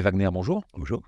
Wagner, bonjour. Bonjour.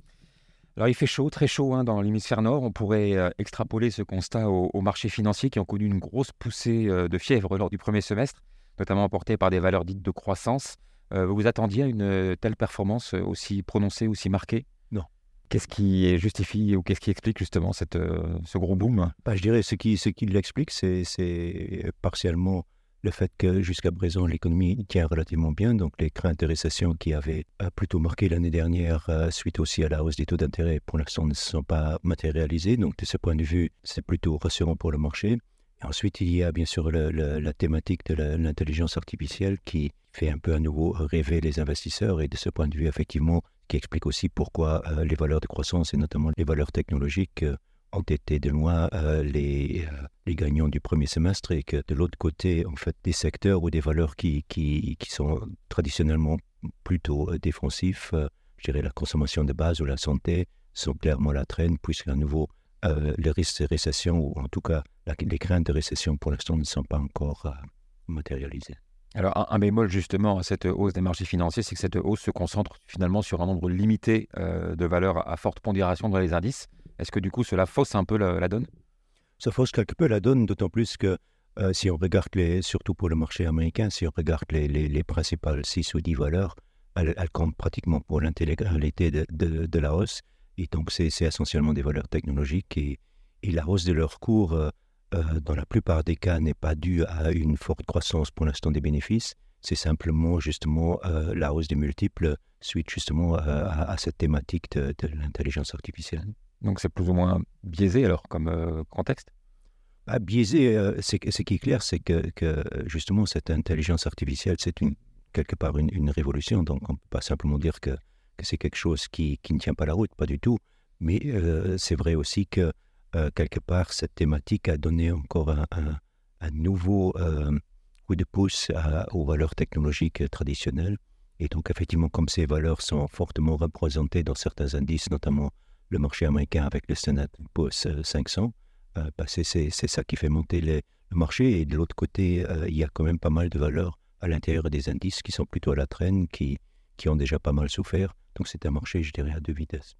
Alors il fait chaud, très chaud hein, dans l'hémisphère nord. On pourrait euh, extrapoler ce constat aux, marchés financiers qui ont connu une grosse poussée euh, de fièvre lors du premier semestre, notamment emportée par des valeurs dites de croissance. Euh, vous vous attendiez à une telle performance aussi prononcée, aussi marquée? Non. Qu'est-ce qui justifie ou qu'est-ce qui explique justement cette, ce gros boom? Bah, Je dirais ce qui, ce qui l'explique, c'est partiellement le fait que jusqu'à présent l'économie tient relativement bien, donc les craintes de récession qui avaient euh, plutôt marqué l'année dernière euh, suite aussi à la hausse des taux d'intérêt pour l'instant ne se sont pas matérialisées. Donc de ce point de vue, c'est plutôt rassurant pour le marché. Et ensuite, il y a bien sûr la thématique de l'intelligence artificielle qui fait un peu à nouveau rêver les investisseurs et de ce point de vue, effectivement, qui explique aussi pourquoi euh, les valeurs de croissance et notamment les valeurs technologiques ont été de loin euh, les, euh, les, gagnants du premier semestre et que de l'autre côté, en fait, des secteurs ou des valeurs qui, qui, qui sont traditionnellement plutôt euh, défensifs, je dirais la consommation de base ou la santé, sont clairement la traîne, puisqu'à nouveau, les risques de récession, ou en tout cas les craintes de récession pour l'instant ne sont pas encore matérialisées. Alors, un, un, bémol justement à cette hausse des marchés financiers, c'est que cette hausse se concentre finalement sur un nombre limité de valeurs à forte pondération dans les indices. Est-ce que du coup cela fausse un peu la, donne? Ça fausse quelque peu la donne, d'autant plus que euh, si on regarde, les, surtout pour le marché américain, si on regarde les, les, principales 6 ou 10 valeurs, elles, comptent pratiquement pour l'intégralité de, la hausse. Et donc c'est essentiellement des valeurs technologiques et, et la hausse de leur cours, euh, euh, dans la plupart des cas, n'est pas due à une forte croissance pour l'instant des bénéfices. C'est simplement justement la hausse des multiples suite justement à, cette thématique de l'intelligence artificielle. Donc c'est plus ou moins biaisé alors comme euh, contexte? Bah, Biaisé, euh, ce qui est clair, c'est que, justement cette intelligence artificielle, c'est quelque part une, révolution. Donc on ne peut pas simplement dire que, c'est quelque chose qui, ne tient pas la route, pas du tout. Mais euh, c'est vrai aussi que quelque part cette thématique a donné encore un, nouveau coup de pouce aux valeurs technologiques traditionnelles. Et donc effectivement, comme ces valeurs sont fortement représentées dans certains indices, notamment le marché américain avec le Standard Poor's 500, euh, bah, c'est ça qui fait monter le marché. Et de l'autre côté, euh, il y a quand même pas mal de valeurs à l'intérieur des indices qui sont plutôt à la traîne, qui, qui ont déjà pas mal souffert. Donc c'est un marché, je dirais, à deux vitesses.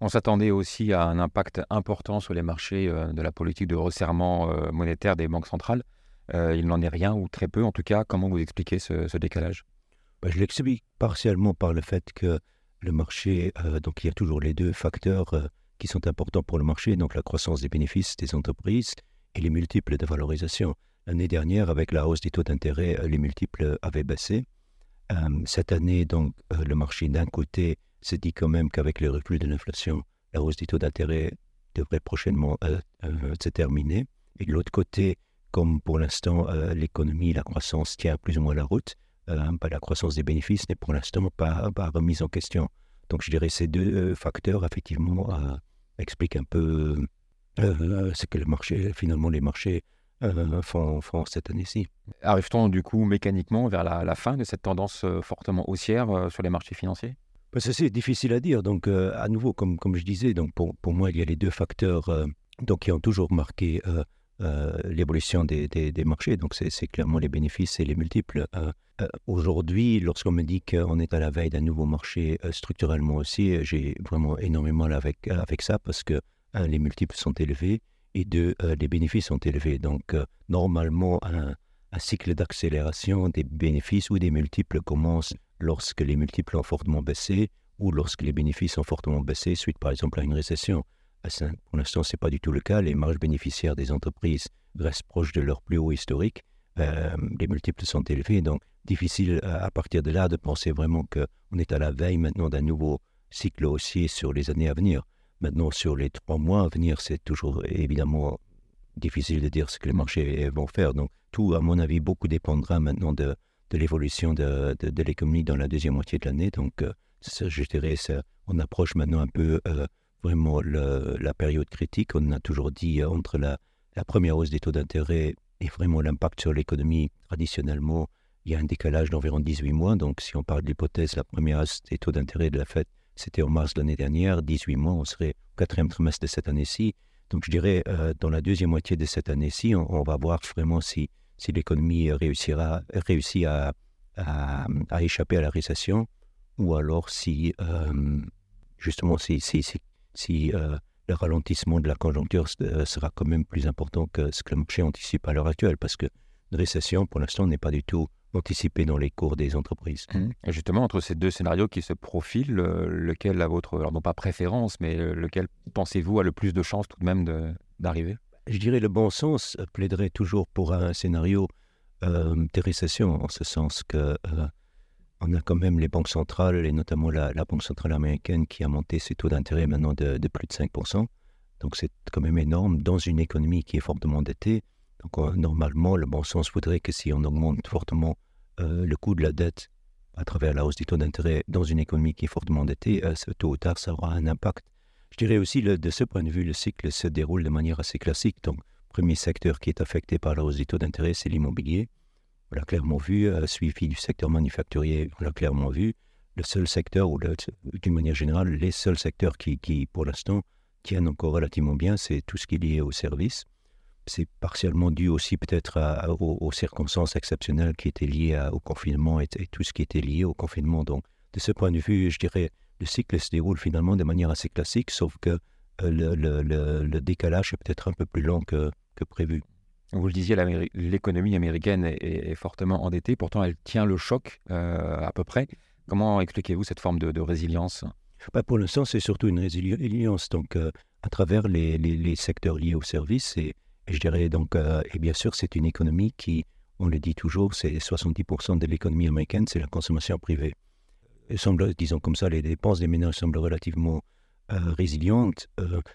On s'attendait aussi à un impact important sur les marchés euh, de la politique de resserrement monétaire des banques centrales. il n'en est rien, ou très peu en tout cas. Comment vous expliquez ce, décalage? Bah, Je l'explique partiellement par le fait que le marché, euh, donc il y a toujours les deux facteurs euh, qui sont importants pour le marché, donc la croissance des bénéfices des entreprises et les multiples de valorisation. L'année dernière, avec la hausse des taux d'intérêt, euh, les multiples avaient baissé. cette année, donc, le marché d'un côté se dit quand même qu'avec le recul de l'inflation, la hausse des taux d'intérêt devrait prochainement se terminer. Et de l'autre côté, comme pour l'instant l'économie, la croissance tient plus ou moins la route, la croissance des bénéfices n'est pour l'instant pas, pas, remise en question. Donc je dirais ces deux euh, facteurs, effectivement, euh, expliquent un peu ce que le marché, finalement les marchés font, font, cette année-ci. Arrive-t-on du coup mécaniquement vers la, fin de cette tendance fortement haussière sur les marchés financiers? Bah, C'est difficile à dire. Donc à nouveau, comme, comme je disais, donc pour, pour moi, il y a les deux facteurs donc, qui ont toujours marqué euh, l'évolution des, des, marchés. Donc, c'est clairement les bénéfices et les multiples. Euh, euh, aujourd'hui, lorsqu'on me dit qu'on est à la veille d'un nouveau marché structurellement aussi, j'ai vraiment énormément avec, avec ça parce que, un, les multiples sont élevés et deux, les bénéfices sont élevés. Donc, normalement, un, un cycle d'accélération des bénéfices ou des multiples commence lorsque les multiples ont fortement baissé ou lorsque les bénéfices ont fortement baissé suite, par exemple, à une récession. Pour l'instant, ce n'est pas du tout le cas. Les marges bénéficiaires des entreprises restent proches de leur plus haut historique. Euh, les multiples sont élevés, donc difficile à, partir de là de penser vraiment qu'on est à la veille maintenant d'un nouveau cycle haussier sur les années à venir. Maintenant, sur les trois mois à venir, c'est toujours évidemment difficile de dire ce que les marchés vont faire. Donc, tout, à mon avis, beaucoup dépendra maintenant de, de l'évolution de, de, l'économie dans la deuxième moitié de l'année. Donc, euh, je dirais, ça, on approche maintenant un peu euh, vraiment la période critique. On a toujours dit euh, entre la, première hausse des taux d'intérêt et vraiment l'impact sur l'économie, traditionnellement, il y a un décalage d'environ 18 mois. Donc, si on parle de l'hypothèse, la première hausse des taux d'intérêt de la Fed, c'était en mars de l'année dernière. 18 mois, on serait au quatrième trimestre de cette année-ci. Donc, je dirais, euh, dans la deuxième moitié de cette année-ci, on, va voir vraiment si, l'économie réussira, réussit à, échapper à la récession ou alors si, justement, si, si, si, si le ralentissement de la conjoncture sera quand même plus important que ce que le marché anticipe à l'heure actuelle, parce que une récession, pour l'instant, n'est pas du tout anticipée dans les cours des entreprises. Mmh. Et justement, entre ces deux scénarios qui se profilent, lequel a votre, alors non pas préférence, mais lequel pensez-vous a le plus de chances tout de même d'arriver? Je dirais le bon sens plaiderait toujours pour un scénario euh, de récession, en ce sens que euh, on a quand même les banques centrales, et notamment la, Banque centrale américaine, qui a monté ses taux d'intérêt maintenant de, plus de 5%. Donc c'est quand même énorme dans une économie qui est fortement endettée. Donc normalement, le bon sens voudrait que si on augmente fortement euh, le coût de la dette à travers la hausse des taux d'intérêt dans une économie qui est fortement endettée, ce tôt ou tard, ça aura un impact. Je dirais aussi, de ce point de vue, le cycle se déroule de manière assez classique. Donc premier secteur qui est affecté par la hausse des taux d'intérêt, c'est l'immobilier. On l'a clairement vu, euh, suivi du secteur manufacturier, on l'a clairement vu. Le seul secteur, ou d'une manière générale, les seuls secteurs qui, pour l'instant, tiennent encore relativement bien, c'est tout ce qui est lié aux services. C'est partiellement dû aussi peut-être aux, circonstances exceptionnelles qui étaient liées au confinement et, tout ce qui était lié au confinement. Donc, de ce point de vue, je dirais, le cycle se déroule finalement de manière assez classique, sauf que euh, le, décalage est peut-être un peu plus long que prévu. Vous le disiez, l'économie américaine est, fortement endettée, pourtant elle tient le choc euh, à peu près. Comment expliquez-vous cette forme de, résilience? Bah, Pour l'instant, c'est surtout une résilience donc, euh, à travers les, secteurs liés aux services. Et, je dirais donc, euh, et bien sûr, c'est une économie qui, on le dit toujours, c'est 70% de l'économie américaine, c'est la consommation privée. Semble, disons comme ça, les dépenses des ménages semblent relativement résilientes.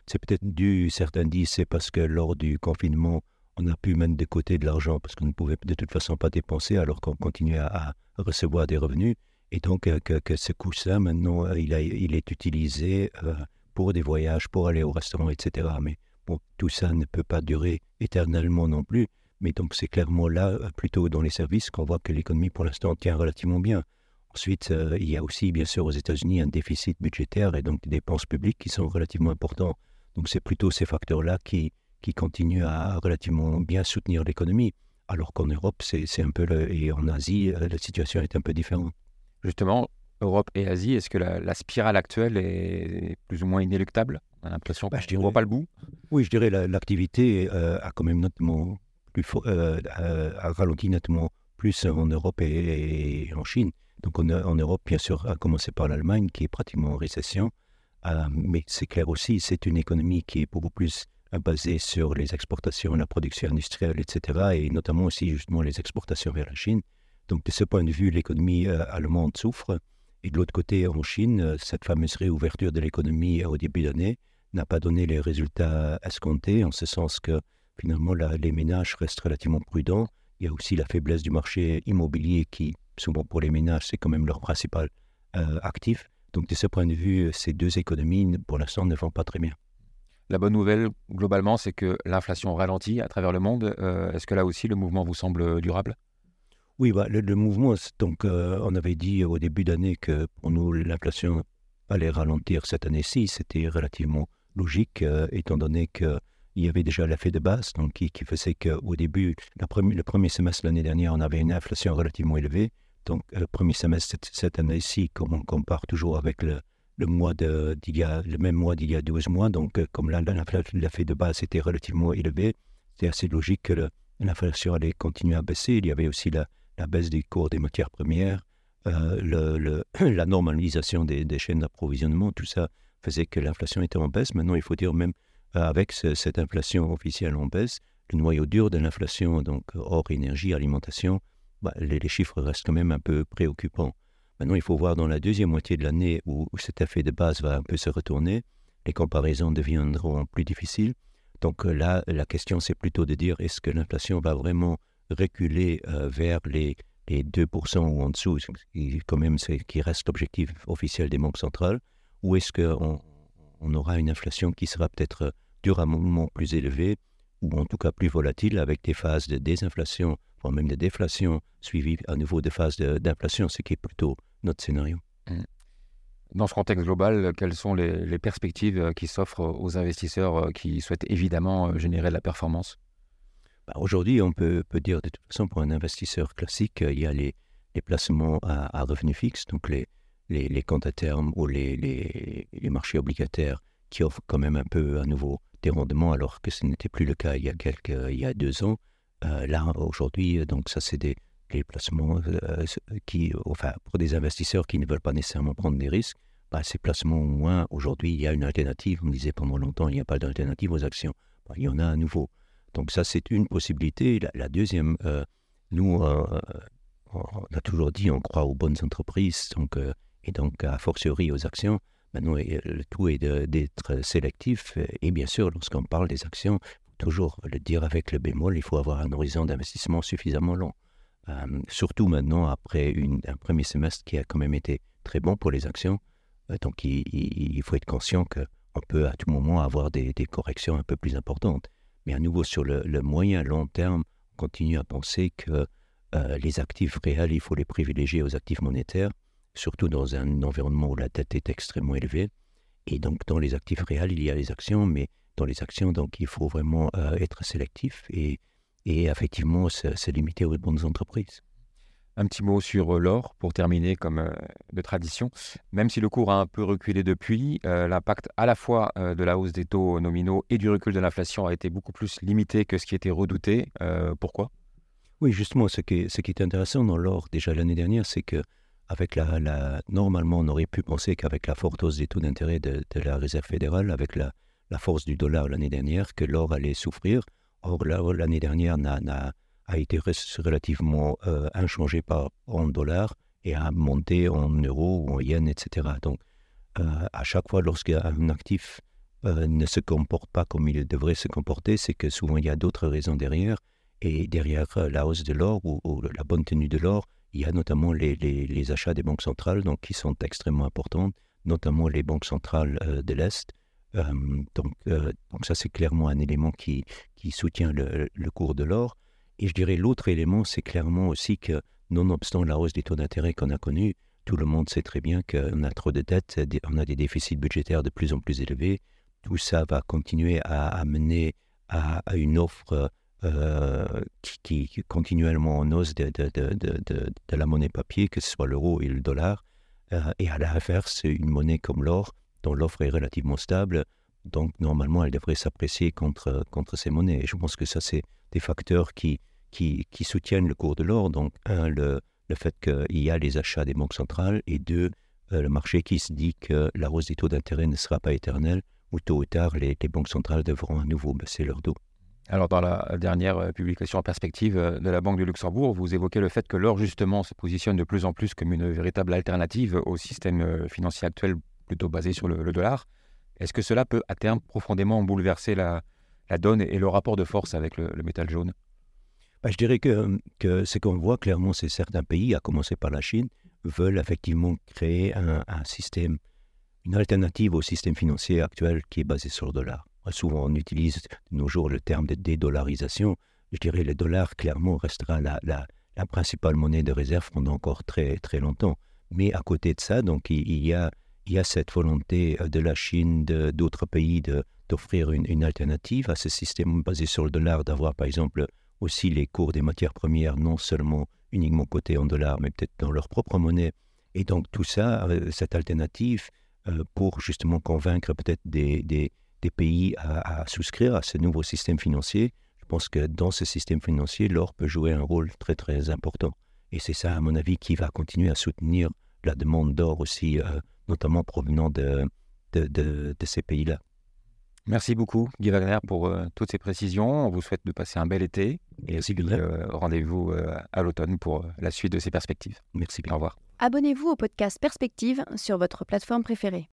c'est peut-être dû, certains disent, c'est parce que lors du confinement, on a pu mettre de côté de l'argent parce qu'on ne pouvait de toute façon pas dépenser alors qu'on continuait à, recevoir des revenus. Et donc euh, que, ce coussin, maintenant, euh, il, il est utilisé euh, pour des voyages, pour aller au restaurant, etc. Mais bon, tout ça ne peut pas durer éternellement non plus. Mais donc c'est clairement là, plutôt dans les services, qu'on voit que l'économie pour l'instant tient relativement bien. Ensuite, il y a aussi, bien sûr, aux États-Unis, un déficit budgétaire et donc des dépenses publiques qui sont relativement importants. Donc c'est plutôt ces facteurs-là qui, qui continue à relativement bien soutenir l'économie, alors qu'en Europe, c'est un peu, et en Asie, euh, la situation est un peu différente. Justement, Europe et Asie, est-ce que la, spirale actuelle est plus ou moins inéluctable? On a l'impression bah, qu'on ne voit pas le bout Oui, je dirais l'activité euh, a quand même nettement plus euh, a ralenti nettement plus en Europe et, en Chine. Donc en, en, Europe, bien sûr, à commencer par l'Allemagne, qui est pratiquement en récession. mais c'est clair aussi, c'est une économie qui est beaucoup plus basé sur les exportations, la production industrielle, etc., et notamment aussi justement les exportations vers la Chine. Donc de ce point de vue, l'économie euh, allemande souffre. Et de l'autre côté, en Chine, euh, cette fameuse réouverture de l'économie euh, au début d'année n'a pas donné les résultats escomptés, en ce sens que finalement les ménages restent relativement prudents. Il y a aussi la faiblesse du marché immobilier qui, souvent pour les ménages, c'est quand même leur principal actif. Donc de ce point de vue, ces deux économies, pour l'instant, ne vont pas très bien. La bonne nouvelle, globalement, c'est que l'inflation ralentit à travers le monde. Euh, est-ce que là aussi, le mouvement vous semble durable? Oui, bah, le, mouvement, donc, euh, on avait dit au début d'année que pour nous, l'inflation allait ralentir cette année-ci. C'était relativement logique, euh, étant donné qu'il y avait déjà l'effet de base, donc, qui, faisait qu'au début, le premier semestre l'année dernière, on avait une inflation relativement élevée. Donc, le premier semestre cette année-ci, comme on compare toujours avec le, le, mois de, le même mois d'il y a 12 mois. Donc, euh, comme là, l'effet de base était relativement élevé, c'est assez logique que l'inflation allait continuer à baisser. Il y avait aussi la, baisse des cours des matières premières, euh, le, la normalisation des, chaînes d'approvisionnement, tout ça faisait que l'inflation était en baisse. Maintenant, il faut dire même euh, avec cette inflation officielle en baisse, le noyau dur de l'inflation, donc hors énergie, alimentation, bah, les, chiffres restent quand même un peu préoccupants. Maintenant, il faut voir dans la deuxième moitié de l'année où, cet effet de base va un peu se retourner, les comparaisons deviendront plus difficiles. Donc euh, là, la question, c'est plutôt de dire est-ce que l'inflation va vraiment reculer euh, vers les, 2% ou en dessous, qui, quand même, qui reste l'objectif officiel des membres centrales, ou est-ce qu'on on aura une inflation qui sera peut-être durablement plus élevée, ou en tout cas plus volatile, avec des phases de désinflation, voire même de déflation, suivies à nouveau de phases d'inflation, ce qui est plutôt notre scénario. Mmh. Dans ce contexte global, quelles sont les, perspectives euh, qui s'offrent aux investisseurs euh, qui souhaitent évidemment euh, générer de la performance? Bah, Aujourd'hui, on peut, peut, dire de toute façon, pour un investisseur classique, il y a les, les placements à, à revenus fixes, donc les, les, comptes à terme ou les, les, marchés obligataires qui offrent quand même un peu à nouveau des rendements alors que ce n'était plus le cas il y a quelques il y a deux ans. là aujourd'hui, donc ça c'est des les placements qui, enfin pour des investisseurs qui ne veulent pas nécessairement prendre des risques, bah, ces placements au moins aujourd'hui il y a une alternative. On disait pendant longtemps il n'y a pas d'alternative aux actions. Bah, il y en a à nouveau. Donc ça c'est une possibilité. La, deuxième, nous on a toujours dit on croit aux bonnes entreprises, donc, euh, et donc a fortiori aux actions. Maintenant, le tout est d'être sélectif. Et bien sûr, lorsqu'on parle des actions, toujours le dire avec le bémol, il faut avoir un horizon d'investissement suffisamment long. Euh, surtout maintenant, après un premier semestre qui a quand même été très bon pour les actions. Euh, donc, il, faut être conscient qu'on peut à tout moment avoir des, corrections un peu plus importantes. Mais à nouveau, sur le, le moyen long terme, on continue à penser que euh, les actifs réels, il faut les privilégier aux actifs monétaires, surtout dans un environnement où la dette est extrêmement élevée. Et donc, dans les actifs réels, il y a les actions, mais dans les actions, donc, il faut vraiment euh, être sélectif et, et effectivement se, limiter aux bonnes entreprises. Un petit mot sur euh, l'or pour terminer comme de tradition. Même si le cours a un peu reculé depuis, l'impact à la fois de la hausse des taux nominaux et du recul de l'inflation a été beaucoup plus limité que ce qui était redouté. pourquoi? Oui, justement, ce qui est, ce qui est intéressant dans l'or déjà l'année dernière, c'est que avec la, normalement, on aurait pu penser qu'avec la forte hausse des taux d'intérêt de, la Réserve fédérale, avec la, force du dollar l'année dernière, que l'or allait souffrir. Or, l'année dernière a été relativement euh, inchangé par, en dollars et a monté en euros ou en yens, etc. Donc, euh, à chaque fois, lorsqu'un actif euh, ne se comporte pas comme il devrait se comporter, c'est que souvent il y a d'autres raisons derrière. Et derrière euh, la hausse de l'or ou, la bonne tenue de l'or, il y a notamment les, achats des banques centrales, donc qui sont extrêmement importantes, notamment les banques centrales euh, de l'Est. Euh, donc, donc, ça, c'est clairement un élément qui, soutient le, cours de l'or. Et je dirais l'autre élément, c'est clairement aussi que, nonobstant la hausse des taux d'intérêt qu'on a connue, tout le monde sait très bien qu'on a trop de dettes, on a des déficits budgétaires de plus en plus élevés. Tout ça va continuer à amener à une offre euh, qui, continuellement en hausse de, la monnaie papier, que ce soit l'euro et le dollar, euh, et à l'inverse, une monnaie comme l'or, dont l'offre est relativement stable, donc normalement elle devrait s'apprécier contre, contre ces monnaies. Et je pense que ça, c'est des facteurs qui, qui, qui, soutiennent le cours de l'or. Donc, un, le, le fait qu'il y a les achats des banques centrales, et deux, euh, le marché qui se dit que la hausse des taux d'intérêt ne sera pas éternelle, ou tôt ou tard, les, les banques centrales devront à nouveau baisser leur dos. Alors, dans la dernière euh, publication en perspective euh, de la Banque de Luxembourg, vous évoquez le fait que l'or, justement, se positionne de plus en plus comme une véritable alternative au système euh, financier actuel, plutôt basé sur le, dollar. Est-ce que cela peut, à terme, profondément bouleverser la, donne et le rapport de force avec le, métal jaune? Bah, Je dirais que, ce qu'on voit clairement, c'est certains pays, à commencer par la Chine, veulent effectivement créer un système, une alternative au système financier actuel qui est basé sur le dollar. Souvent, on utilise de nos jours le terme de dédollarisation. Je dirais le dollar, clairement, restera la, la, principale monnaie de réserve pendant encore très, très longtemps. Mais à côté de ça, donc, il, y, a, il y a cette volonté euh, de la Chine, d'autres pays d'offrir une, une, alternative à ce système basé sur le dollar, d'avoir par exemple aussi les cours des matières premières, non seulement uniquement cotés en dollars, mais peut-être dans leur propre monnaie. Et donc tout ça, euh, cette alternative, euh, pour justement convaincre peut-être des, des pays à, souscrire à ce nouveau système financier. Je pense que dans ce système financier, l'or peut jouer un rôle très très important. Et c'est ça, à mon avis, qui va continuer à soutenir la demande d'or aussi, euh, notamment provenant de, de, de, ces pays-là. Merci beaucoup, Guy Wagner, pour euh, toutes ces précisions. On vous souhaite de passer un bel été. Et aussi, euh, rendez-vous à l'automne pour la suite de ces perspectives. Merci bien. Au revoir. Abonnez-vous au podcast Perspective sur votre plateforme préférée.